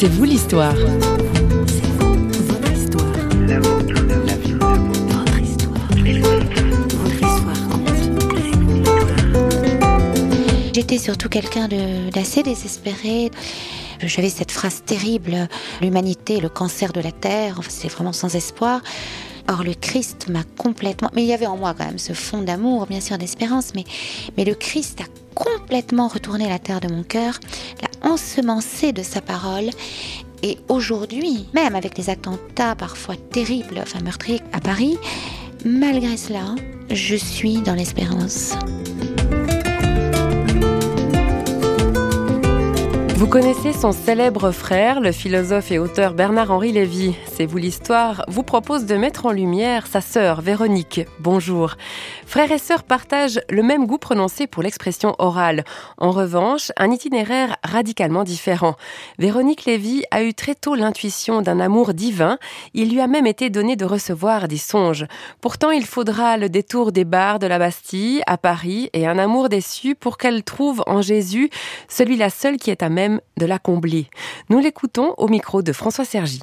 C'est vous l'histoire. J'étais surtout quelqu'un d'assez désespéré. J'avais cette phrase terrible, l'humanité, le cancer de la terre, c'est vraiment sans espoir. Or, le Christ m'a complètement. Mais il y avait en moi quand même ce fond d'amour, bien sûr, d'espérance, mais, mais le Christ a complètement retourné la terre de mon cœur, ensemencé de sa parole. Et aujourd'hui, même avec les attentats parfois terribles, enfin meurtriers à Paris, malgré cela, je suis dans l'espérance. Vous connaissez son célèbre frère, le philosophe et auteur Bernard-Henri Lévy. C'est vous l'histoire vous propose de mettre en lumière sa sœur Véronique. Bonjour. Frères et sœurs partagent le même goût prononcé pour l'expression orale. En revanche, un itinéraire radicalement différent. Véronique Lévy a eu très tôt l'intuition d'un amour divin. Il lui a même été donné de recevoir des songes. Pourtant, il faudra le détour des bars de la Bastille à Paris et un amour déçu pour qu'elle trouve en Jésus celui-là seul qui est à même de la combler. Nous l'écoutons au micro de François Sergi.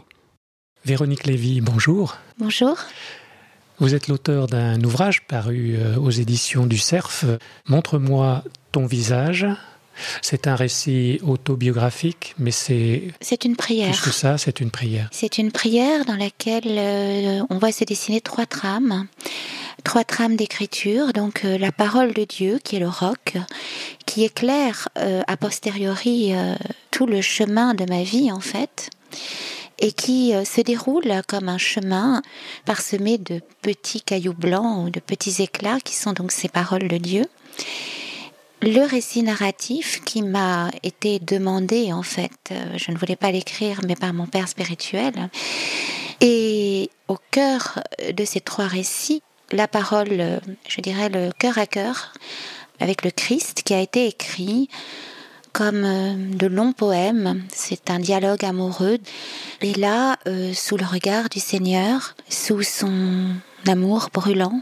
Véronique Lévy, bonjour. Bonjour. Vous êtes l'auteur d'un ouvrage paru euh, aux éditions du CERF, Montre-moi ton visage. C'est un récit autobiographique, mais c'est... C'est une prière. Plus que ça, c'est une prière. C'est une prière dans laquelle euh, on voit se dessiner trois trames trois trames d'écriture, donc euh, la parole de Dieu qui est le roc, qui éclaire euh, a posteriori euh, tout le chemin de ma vie en fait, et qui se déroule comme un chemin parsemé de petits cailloux blancs ou de petits éclats qui sont donc ces paroles de Dieu. Le récit narratif qui m'a été demandé en fait, je ne voulais pas l'écrire mais par mon père spirituel, et au cœur de ces trois récits, la parole, euh, je dirais le cœur à cœur avec le Christ qui a été écrit comme euh, de longs poèmes. C'est un dialogue amoureux. Et là, euh, sous le regard du Seigneur, sous son amour brûlant,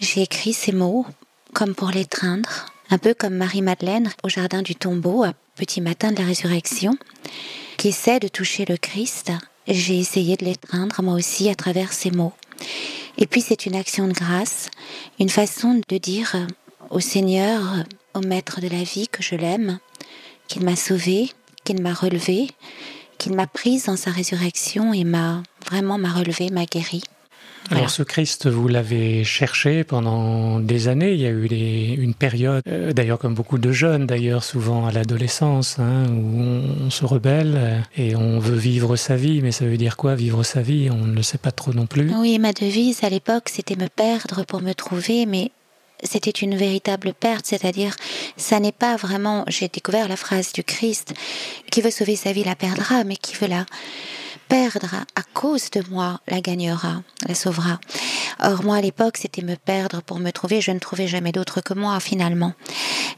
j'ai écrit ces mots comme pour l'étreindre, un peu comme Marie-Madeleine au jardin du tombeau à petit matin de la résurrection, qui essaie de toucher le Christ. J'ai essayé de l'étreindre moi aussi à travers ces mots. Et puis c'est une action de grâce, une façon de dire au Seigneur, au Maître de la vie, que je l'aime, qu'il m'a sauvé, qu'il m'a relevé, qu'il m'a prise dans sa résurrection et m'a vraiment m'a relevé, m'a guéri. Alors ce Christ, vous l'avez cherché pendant des années. Il y a eu une période, d'ailleurs comme beaucoup de jeunes, d'ailleurs souvent à l'adolescence, où on, se rebelle et on veut vivre sa vie. Mais ça veut dire quoi vivre sa vie On ne le sait pas trop non plus. Oui, ma devise à l'époque, c'était me perdre pour me trouver, mais c'était une véritable perte, c'est-à-dire ça n'est pas vraiment, j'ai découvert la phrase du Christ, qui veut sauver sa vie la perdra, mais qui veut la perdre à cause de moi la gagnera, la sauvera. Or moi à l'époque c'était me perdre pour me trouver, je ne trouvais jamais d'autre que moi finalement.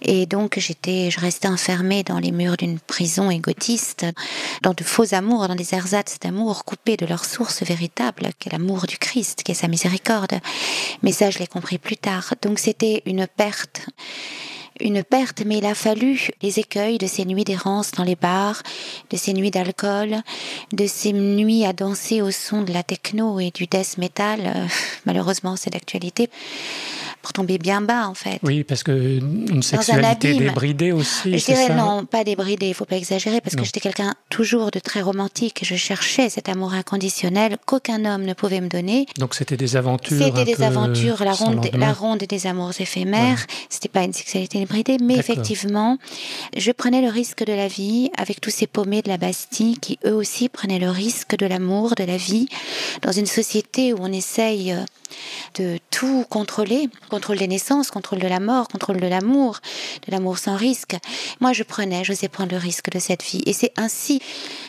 Et donc j'étais, je restais enfermée dans les murs d'une prison égotiste, dans de faux amours, dans des ersatz d'amour coupés de leur source véritable, qui est l'amour du Christ, qui est sa miséricorde. Mais ça je l'ai compris plus tard. Donc c'était une perte une perte, mais il a fallu les écueils de ces nuits d'errance dans les bars, de ces nuits d'alcool, de ces nuits à danser au son de la techno et du death metal. Euh, malheureusement, c'est d'actualité pour tomber bien bas en fait. Oui, parce que une sexualité débridée aussi. Je dirais non, pas débridée, il faut pas exagérer, parce que j'étais quelqu'un toujours de très romantique. Je cherchais cet amour inconditionnel qu'aucun homme ne pouvait me donner. Donc c'était des aventures. C'était des aventures, la ronde, la ronde des amours éphémères. C'était pas une sexualité débridée, mais effectivement, je prenais le risque de la vie avec tous ces paumés de la Bastille qui eux aussi prenaient le risque de l'amour, de la vie, dans une société où on essaye de tout contrôler, contrôle des naissances, contrôle de la mort, contrôle de l'amour, de l'amour sans risque. Moi, je prenais, j'osais prendre le risque de cette vie. Et c'est ainsi,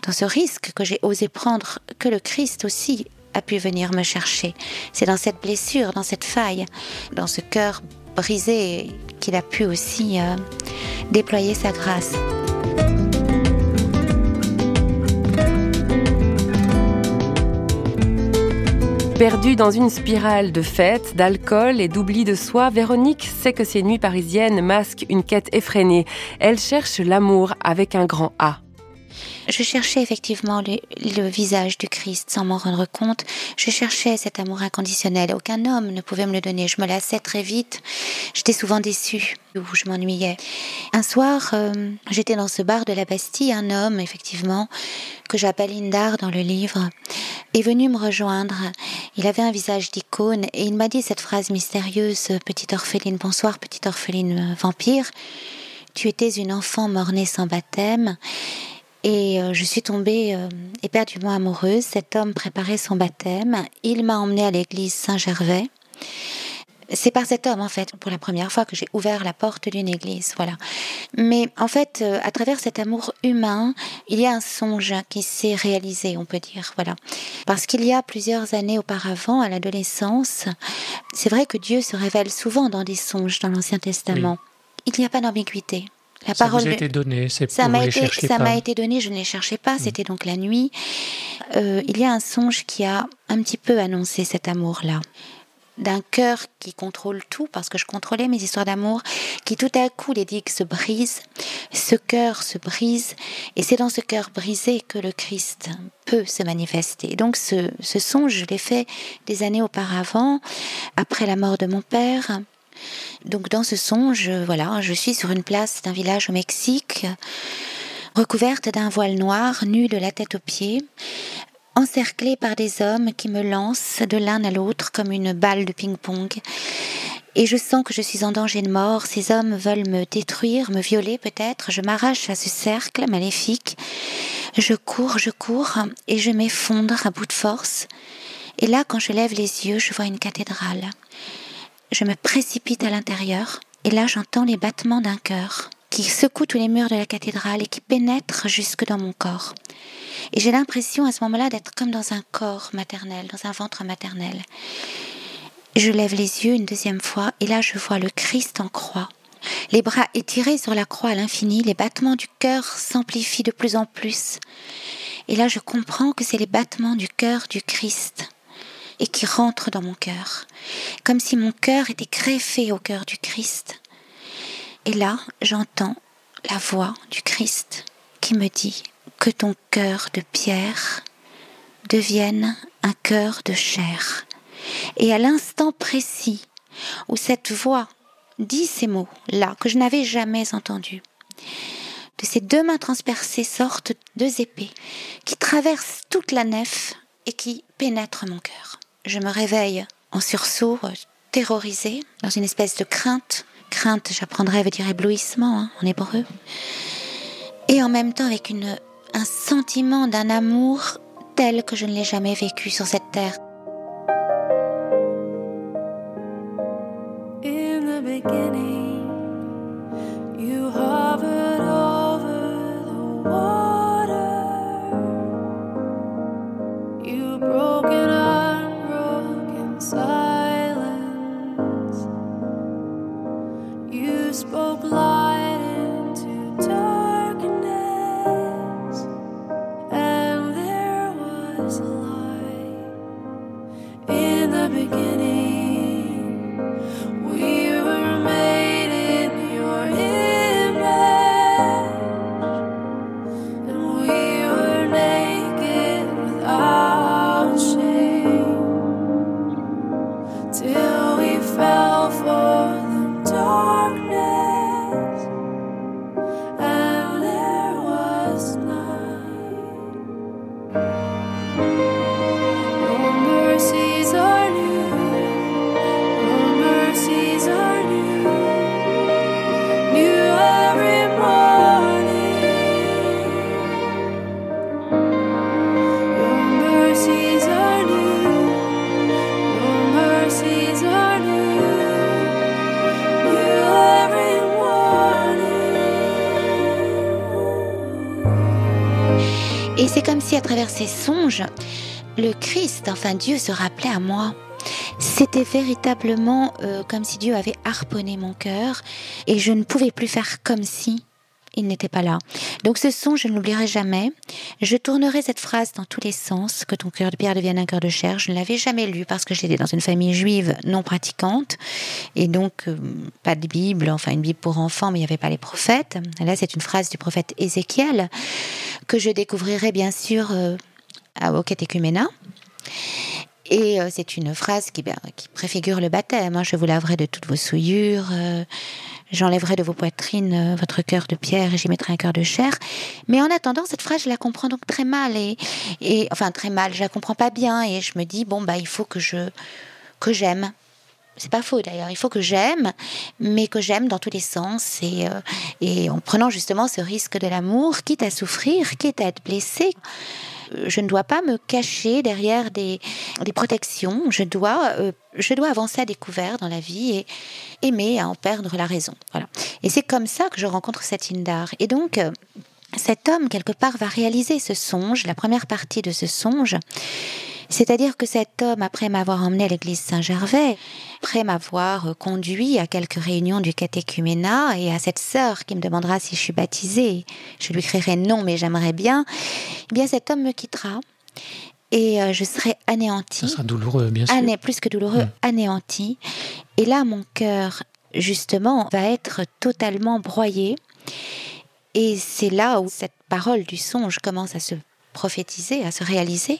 dans ce risque que j'ai osé prendre, que le Christ aussi a pu venir me chercher. C'est dans cette blessure, dans cette faille, dans ce cœur brisé qu'il a pu aussi euh, déployer sa grâce. Perdue dans une spirale de fêtes, d'alcool et d'oubli de soi, Véronique sait que ces nuits parisiennes masquent une quête effrénée. Elle cherche l'amour avec un grand A. Je cherchais effectivement le, visage du Christ sans m'en rendre compte. Je cherchais cet amour inconditionnel. Aucun homme ne pouvait me le donner. Je me lassais très vite. J'étais souvent déçue ou je m'ennuyais. Un soir, euh, j'étais dans ce bar de la Bastille. Un homme, effectivement, que j'appelle Indar dans le livre, est venu me rejoindre. Il avait un visage d'icône et il m'a dit cette phrase mystérieuse Petite orpheline, bonsoir, petite orpheline euh, vampire. Tu étais une enfant mort-née sans baptême et euh, je suis tombée euh, éperdument amoureuse. Cet homme préparait son baptême. Il m'a emmenée à l'église Saint-Gervais. C'est par cet homme, en fait, pour la première fois que j'ai ouvert la porte d'une église. Voilà. Mais en fait, euh, à travers cet amour humain, il y a un songe qui s'est réalisé, on peut dire. Voilà. Parce qu'il y a plusieurs années auparavant, à l'adolescence, c'est vrai que Dieu se révèle souvent dans des songes dans l'Ancien Testament. Il n'y a pas d'ambiguïté. La ça parole vous a été donné, c'est ça m'a été, ça m'a été donné, je ne les cherchais pas, mm. c'était donc la nuit. Euh, il y a un songe qui a un petit peu annoncé cet amour-là d'un cœur qui contrôle tout, parce que je contrôlais mes histoires d'amour, qui tout à coup les digues se brisent, ce cœur se brise, et c'est dans ce cœur brisé que le Christ peut se manifester. Donc ce, songe, je l'ai fait des années auparavant, après la mort de mon père, donc dans ce songe, voilà, je suis sur une place d'un village au Mexique, recouverte d'un voile noir, nue de la tête aux pieds, encerclée par des hommes qui me lancent de l'un à l'autre comme une balle de ping-pong. Et je sens que je suis en danger de mort. Ces hommes veulent me détruire, me violer peut-être. Je m'arrache à ce cercle maléfique. Je cours, je cours, et je m'effondre à bout de force. Et là, quand je lève les yeux, je vois une cathédrale je me précipite à l'intérieur et là j'entends les battements d'un cœur qui secoue tous les murs de la cathédrale et qui pénètre jusque dans mon corps. Et j'ai l'impression à ce moment-là d'être comme dans un corps maternel, dans un ventre maternel. Je lève les yeux une deuxième fois et là je vois le Christ en croix. Les bras étirés sur la croix à l'infini, les battements du cœur s'amplifient de plus en plus. Et là je comprends que c'est les battements du cœur du Christ et qui rentre dans mon cœur, comme si mon cœur était greffé au cœur du Christ. Et là, j'entends la voix du Christ qui me dit que ton cœur de pierre devienne un cœur de chair. Et à l'instant précis où cette voix dit ces mots-là que je n'avais jamais entendus, de ces deux mains transpercées sortent deux épées qui traversent toute la nef et qui pénètrent mon cœur je me réveille en sursaut, terrorisée, dans une espèce de crainte. Crainte, j'apprendrai, veut dire éblouissement hein, en hébreu. Et en même temps avec une, un sentiment d'un amour tel que je ne l'ai jamais vécu sur cette terre. À travers ces songes, le Christ, enfin Dieu, se rappelait à moi. C'était véritablement euh, comme si Dieu avait harponné mon cœur et je ne pouvais plus faire comme si il n'était pas là. Donc ce son, je ne l'oublierai jamais. Je tournerai cette phrase dans tous les sens, que ton cœur de pierre devienne un cœur de chair. Je ne l'avais jamais lu parce que j'étais dans une famille juive non pratiquante et donc euh, pas de Bible, enfin une Bible pour enfants, mais il n'y avait pas les prophètes. Là, c'est une phrase du prophète Ézéchiel que je découvrirai bien sûr euh, au catéchuménat. Et euh, c'est une phrase qui, ben, préfigure le baptême. Hein. Je vous laverai de toutes vos souillures, j'enlèverai de vos poitrines votre cœur de pierre et j'y mettrai un cœur de chair. Mais en attendant, cette phrase, je la comprends donc très mal. Et, et enfin, très mal, je la comprends pas bien. Et je me dis, bon, bah, il faut que je que j'aime c'est pas faux d'ailleurs, il faut que j'aime, mais que j'aime dans tous les sens et, euh, et en prenant justement ce risque de l'amour, quitte à souffrir, quitte à être blessé. Euh, je ne dois pas me cacher derrière des, protections. Je dois, euh, je dois avancer à découvert dans la vie et aimer à en perdre la raison. Voilà. Et c'est comme ça que je rencontre cet Indar. Et donc, cet homme, quelque part, va réaliser ce songe, la première partie de ce songe. C'est-à-dire que cet homme, après m'avoir emmené à l'église Saint-Gervais, après m'avoir conduit à quelques réunions du catéchuménat et à cette sœur qui me demandera si je suis baptisée, je lui crierai non, mais j'aimerais bien, eh bien cet homme me quittera et euh, je serai anéantie. Ça sera douloureux, bien sûr. plus que douloureux, mm. anéantie. Et là, mon cœur, justement, va être totalement broyé. Et c'est là où cette parole du songe commence à se prophétiser, à se réaliser.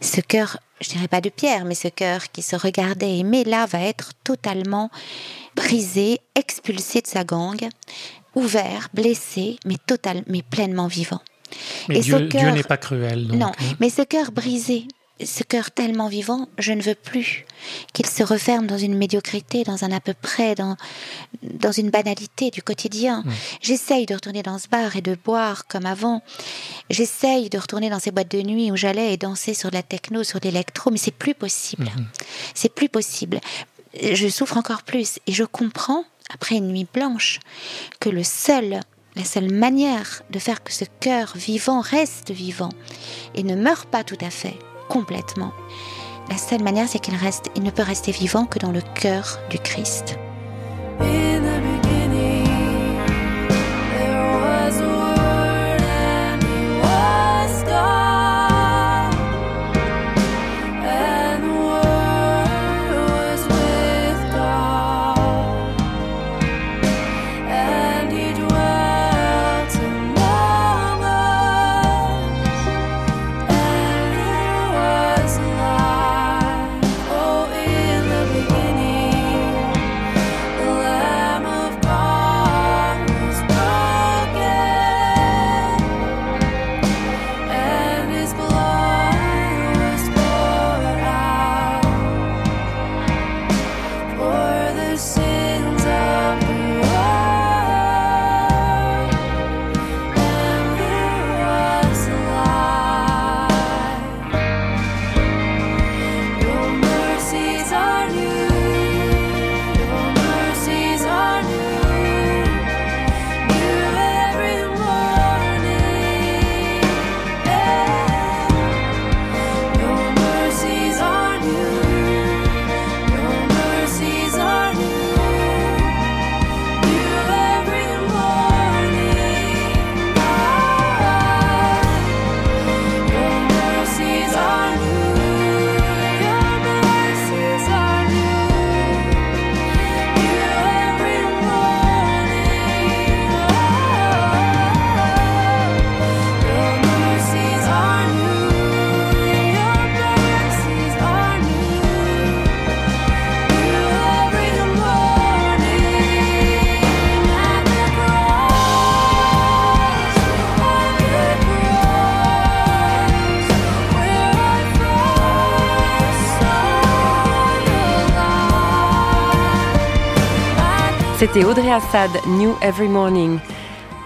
Ce cœur, je dirais pas de pierre, mais ce cœur qui se regardait aimer, là, va être totalement brisé, expulsé de sa gangue, ouvert, blessé, mais total, mais pleinement vivant. Mais Et Dieu, Dieu n'est pas cruel. non, hein. mais ce cœur brisé, ce cœur tellement vivant, je ne veux plus qu'il se referme dans une médiocrité, dans un à peu près, dans, dans une banalité du quotidien. J'essaye de retourner dans ce bar et de boire comme avant. J'essaye de retourner dans ces boîtes de nuit où j'allais et danser sur de la techno, sur l'électro, mais c'est plus possible. Mhm. C'est plus possible. Je souffre encore plus et je comprends, après une nuit blanche, que le seul la seule manière de faire que ce cœur vivant reste vivant et ne meure pas tout à fait, complètement. La seule manière, c'est qu'il reste, il ne peut rester vivant que dans le cœur du Christ. C'était Audrey Assad, New Every Morning.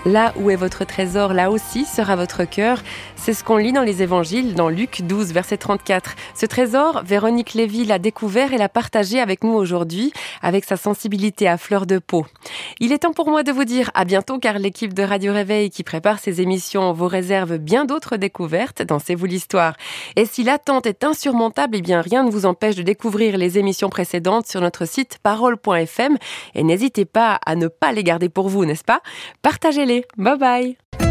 Là où est votre trésor, là aussi sera votre cœur. C'est ce qu'on lit dans les évangiles, dans Luc 12, verset 34. Ce trésor, Véronique Lévy l'a découvert et l'a partagé avec nous aujourd'hui, avec sa sensibilité à fleur de peau. Il est temps pour moi de vous dire à bientôt, car l'équipe de Radio Réveil qui prépare ces émissions vous réserve bien d'autres découvertes dans C'est vous l'histoire. Et si l'attente est insurmontable, eh bien rien ne vous empêche de découvrir les émissions précédentes sur notre site parole.fm et n'hésitez pas à ne pas les garder pour vous, n'est-ce pas? Partagez-les. Bye bye